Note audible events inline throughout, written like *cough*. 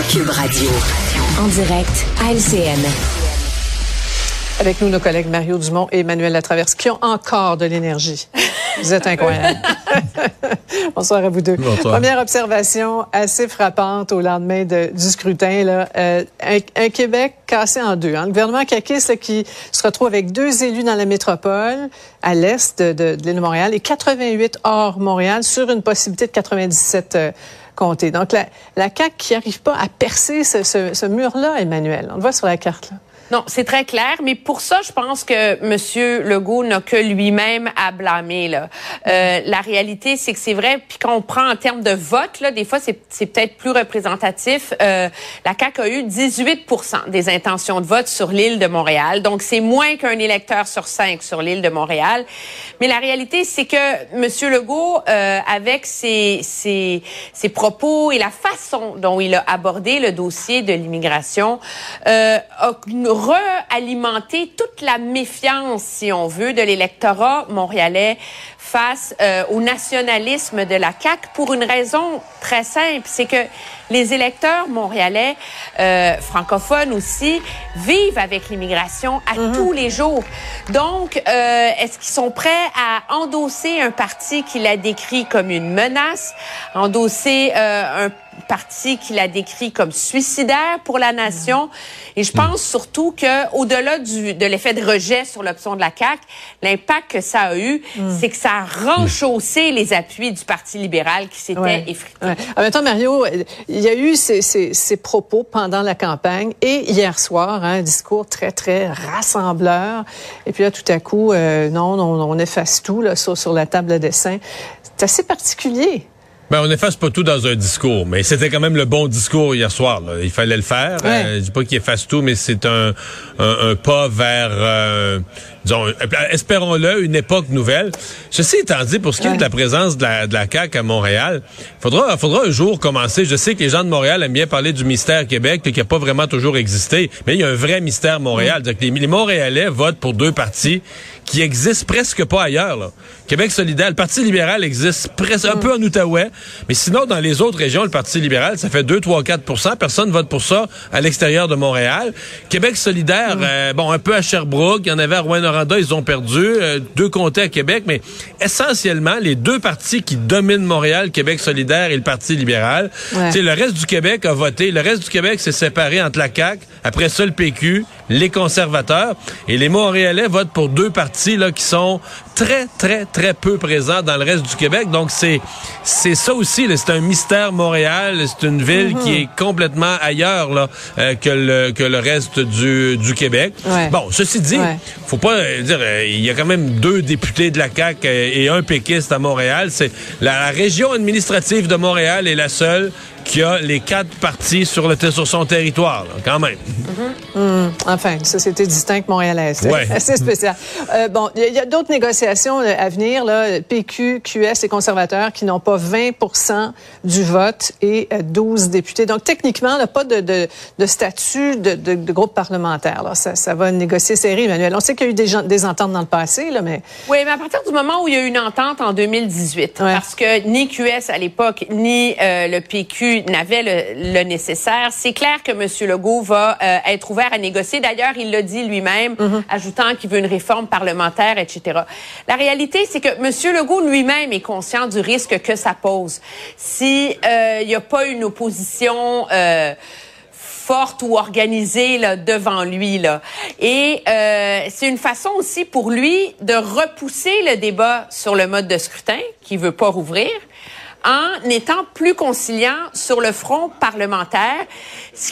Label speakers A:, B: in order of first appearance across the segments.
A: Cube Radio. En direct à LCN.
B: Avec nous, nos collègues Mario Dumont et Emmanuel Latraverse, qui ont encore de l'énergie. Vous êtes incroyables. *laughs* Bonsoir à vous deux. Première observation assez frappante au lendemain du scrutin. Là. Euh, un, Québec cassé en deux. Hein. Le gouvernement caquiste qui se retrouve avec deux élus dans la métropole, à l'est de, l'île de Montréal, et 88 hors Montréal, sur une possibilité de 97 euh, Donc, la, la CAQ qui n'arrive pas à percer ce, ce, ce mur-là, Emmanuel. On le voit sur la carte. Là.
C: Non, c'est très clair, mais pour ça, je pense que M. Legault n'a que lui-même à blâmer. Là. Euh, la réalité, c'est que c'est vrai, puis quand on prend en termes de vote, là, des fois, c'est peut-être plus représentatif. Euh, la CAQ a eu 18% des intentions de vote sur l'île de Montréal, donc c'est moins qu'un électeur sur cinq sur l'île de Montréal. Mais la réalité, c'est que M. Legault, euh, avec ses, ses, ses, propos et la façon dont il a abordé le dossier de l'immigration, euh, a realimenter toute la méfiance, si on veut, de l'électorat montréalais face euh, au nationalisme de la CAQ pour une raison très simple, c'est que les électeurs montréalais, euh, francophones aussi, vivent avec l'immigration à mhm. tous les jours. Donc, euh, est-ce qu'ils sont prêts à endosser un parti qui l'a décrit comme une menace, endosser un parti qui l'a décrit comme suicidaire pour la nation. Et je pense surtout que, au-delà de l'effet de rejet sur l'option de la CAC, l'impact que ça a eu, mm. c'est que ça a renchaussé les appuis du Parti libéral qui s'était effrité.
B: En même temps, Mario, il y a eu ces, ces, ces, propos pendant la campagne et hier soir, hein, un discours très, très rassembleur. Et puis là, tout à coup, euh, non, on, on efface tout là, sur, sur la table de dessin. C'est assez particulier.
D: Ben, on efface pas tout dans un discours, mais c'était quand même le bon discours hier soir. Là. Il fallait le faire. Euh, je dis pas qu'il efface tout, mais c'est un, un, pas vers, euh, disons, espérons-le, une époque nouvelle. Ceci étant dit, pour ce qui est de la présence de la, de la CAQ à Montréal, faudra, faudra un jour commencer. Je sais que les gens de Montréal aiment bien parler du mystère Québec, qui n'a pas vraiment toujours existé, mais il y a un vrai mystère Montréal. Que les, les Montréalais votent pour deux partis qui existent presque pas ailleurs. Là. Québec solidaire, le Parti libéral existe presque un peu en Outaouais, mais sinon, dans les autres régions, le Parti libéral, ça fait 2, 3, 4% Personne vote pour ça à l'extérieur de Montréal. Québec solidaire, euh, bon, un peu à Sherbrooke, il y en avait à Ils ont perdu. Euh, deux comtés à Québec, mais essentiellement, les deux partis qui dominent Montréal, Québec solidaire et le Parti libéral. Ouais. Le reste du Québec a voté. Le reste du Québec s'est séparé entre la CAQ, après ça le PQ, les conservateurs. Et les Montréalais votent pour deux partis là, qui sont très, très, très peu présents dans le reste du Québec. Donc, c'est c'est ça aussi. C'est un mystère Montréal. C'est une ville qui est complètement ailleurs là, euh, que, le, que le reste du, du Québec. Bon, ceci dit, faut pas euh, dire... Euh, il y a quand même deux députés de la CAQ et un péquiste à Montréal. C'est la, la région administrative de Montréal est la seule qui a les quatre partis sur, le, sur son territoire, quand même.
B: Mm-hmm. Enfin, une société distincte montréalaise. Ouais. *laughs* C'est spécial. Euh, bon, il y a, d'autres négociations euh, à venir, là, PQ, QS et conservateurs qui n'ont pas 20% du vote et 12 euh, députés. Donc, techniquement, là, pas de, de, de statut de, de, groupe parlementaire. Là. Ça, ça va négocier serré, Emmanuel. On sait qu'il y a eu des, des ententes dans le passé, là, mais...
C: Oui, mais à partir du moment où il y a eu une entente en 2018, parce que ni QS à l'époque, ni le PQ n'avait le, nécessaire. C'est clair que M. Legault va euh, être ouvert à négocier. D'ailleurs, il l'a dit lui-même, mhm. ajoutant qu'il veut une réforme parlementaire, etc. La réalité, c'est que M. Legault lui-même est conscient du risque que ça pose. Si euh, il n'y a pas une opposition euh, forte ou organisée là, devant lui. Là. Et euh, c'est une façon aussi pour lui de repousser le débat sur le mode de scrutin, qu'il veut pas rouvrir, en étant plus conciliant sur le front parlementaire.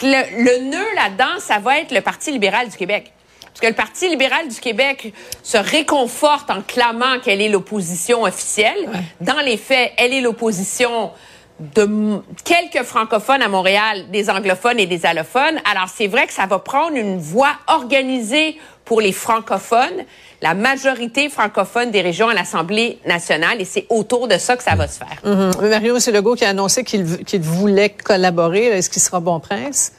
C: Le, le nœud là-dedans, ça va être le Parti libéral du Québec. Parce que le Parti libéral du Québec se réconforte en clamant qu'elle est l'opposition officielle. Dans les faits, elle est l'opposition de quelques francophones à Montréal, des anglophones et des allophones. Alors c'est vrai que ça va prendre une voie organisée pour les francophones, la majorité francophone des régions à l'Assemblée nationale, et c'est autour de ça que ça va se faire.
B: Mm-hmm. Mario, c'est Legault qui a annoncé qu'il voulait collaborer. Est-ce qu'il sera bon prince?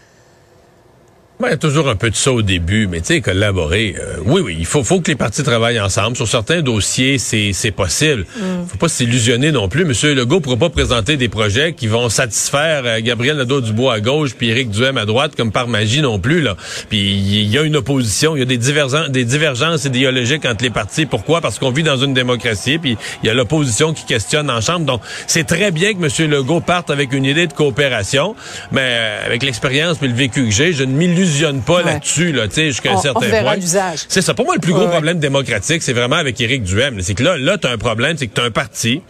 D: Il y a toujours un peu de ça au début, mais tu sais, collaborer, euh, oui, oui, il faut, faut que les partis travaillent ensemble. Sur certains dossiers, c'est possible. Mm. faut pas s'illusionner non plus. Monsieur Legault ne pourra pas présenter des projets qui vont satisfaire euh, Gabriel Nadeau-Dubois à gauche puis Éric Duhem à droite comme par magie non plus. là. Puis il y a une opposition, il y a des, divergences, des divergences idéologiques entre les partis. Pourquoi? Parce qu'on vit dans une démocratie, puis il y a l'opposition qui questionne en Chambre. Donc, c'est très bien que Monsieur Legault parte avec une idée de coopération, mais euh, avec l'expérience et le vécu que j'ai, je ne m'illusionne pas là-dessus, là, tu sais, jusqu'à un certain point. C'est ça. Pour moi, le plus gros problème démocratique, c'est vraiment avec Éric Duhem. C'est que là, là, t'as un problème, c'est que t'as un parti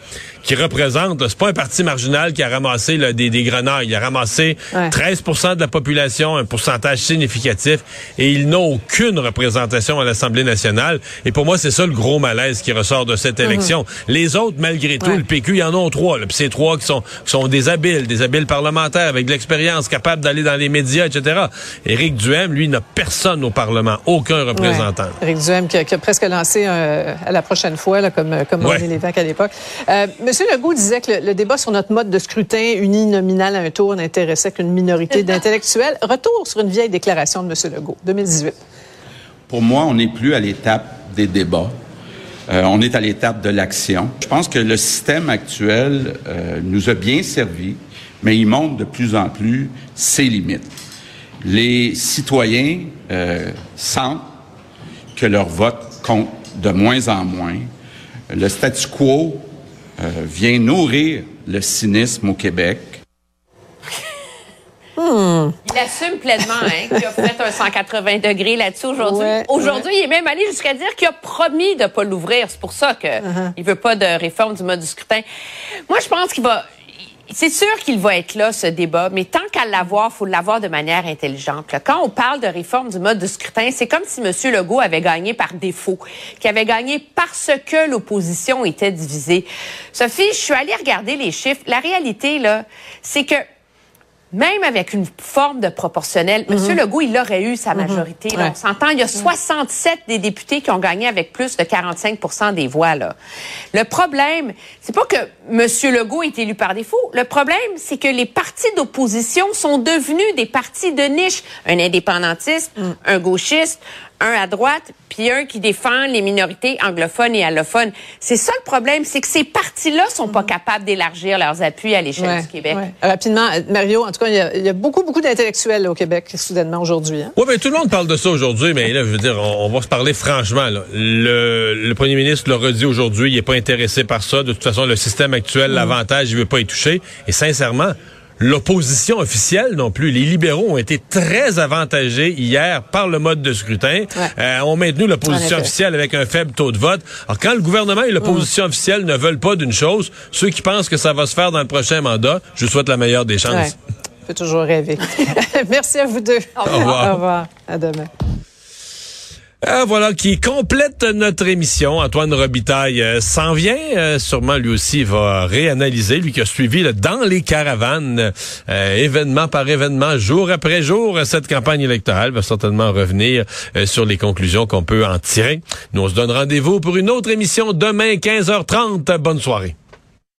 D: qui représente, c'est pas un parti marginal qui a ramassé des, des grenailles. Il a ramassé 13% de la population, un pourcentage significatif, et il n'a aucune représentation à l'Assemblée nationale. Et pour moi, c'est ça le gros malaise qui ressort de cette mhm. élection. Les autres, malgré tout, le PQ, il y en a trois. Puis c'est trois qui sont, sont des habiles, des habiles parlementaires avec de l'expérience, capables d'aller dans les médias, etc. Éric Duhem, lui, n'a personne au Parlement, aucun représentant.
B: Éric Duhem qui a, presque lancé euh, à la prochaine fois, là, comme, comme ouais. Lévesque à l'époque. Euh, Monsieur Legault disait que le, débat sur notre mode de scrutin uninominal à un tour n'intéressait qu'une minorité *laughs* d'intellectuels. Retour sur une vieille déclaration de Monsieur Legault, 2018.
E: Pour moi, on n'est plus à l'étape des débats. Euh, on est à l'étape de l'action. Je pense que le système actuel euh, nous a bien servi, mais il montre de plus en plus ses limites. Les citoyens euh, sentent que leur vote compte de moins en moins. Le statu quo euh, vient nourrir le cynisme au Québec. *laughs*
C: Hmm. Il assume pleinement hein, qu'il a fait un 180 degrés là-dessus aujourd'hui. aujourd'hui, il est même allé jusqu'à dire qu'il a promis de ne pas l'ouvrir. C'est pour ça qu'il uh-huh. ne veut pas de réforme du mode du scrutin. Moi, je pense qu'il va c'est sûr qu'il va être là, ce débat, mais tant qu'à l'avoir, faut l'avoir de manière intelligente. Quand on parle de réforme du mode de scrutin, c'est comme si M. Legault avait gagné par défaut, qu'il avait gagné parce que l'opposition était divisée. Sophie, je suis allée regarder les chiffres. La réalité, là, c'est que même avec une forme de proportionnel, M. Mhm. Legault, il aurait eu sa mhm. majorité. On s'entend, il y a 67 des députés qui ont gagné avec plus de 45% des voix. Là. Le problème, c'est pas que M. Legault est élu par défaut. Le problème, c'est que les partis d'opposition sont devenus des partis de niche. Un indépendantiste, mm. un gauchiste, un à droite, puis un qui défend les minorités anglophones et allophones. C'est ça le problème, c'est que ces partis-là sont pas capables d'élargir leurs appuis à l'échelle du Québec.
B: Rapidement, Mario, en tout cas, il y a, beaucoup, beaucoup d'intellectuels au Québec, soudainement, aujourd'hui. Hein?
D: Oui, mais tout le monde parle de ça aujourd'hui, mais là, je veux dire, on, va se parler franchement. Le, le, premier ministre l'a redit aujourd'hui, il n'est pas intéressé par ça. De toute façon, le système actuel, mm. l'avantage, il veut pas y toucher. Et sincèrement, l'opposition officielle non plus. Les libéraux ont été très avantagés hier par le mode de scrutin. Euh, ont maintenu l'opposition officielle avec un faible taux de vote. Alors quand le gouvernement et l'opposition officielle ne veulent pas d'une chose, ceux qui pensent que ça va se faire dans le prochain mandat, je souhaite la meilleure des chances. Ouais.
B: On peut toujours rêver. *laughs* Merci à vous deux.
D: Au revoir.
B: Au revoir. À demain.
D: Ah, voilà qui complète notre émission. Antoine Robitaille euh, s'en vient. Euh, sûrement, lui aussi, va réanalyser, lui qui a suivi dans les caravanes, euh, événement par événement, jour après jour, cette campagne électorale va certainement revenir sur les conclusions qu'on peut en tirer. Nous, on se donne rendez-vous pour une autre émission demain, 15h30. Bonne soirée.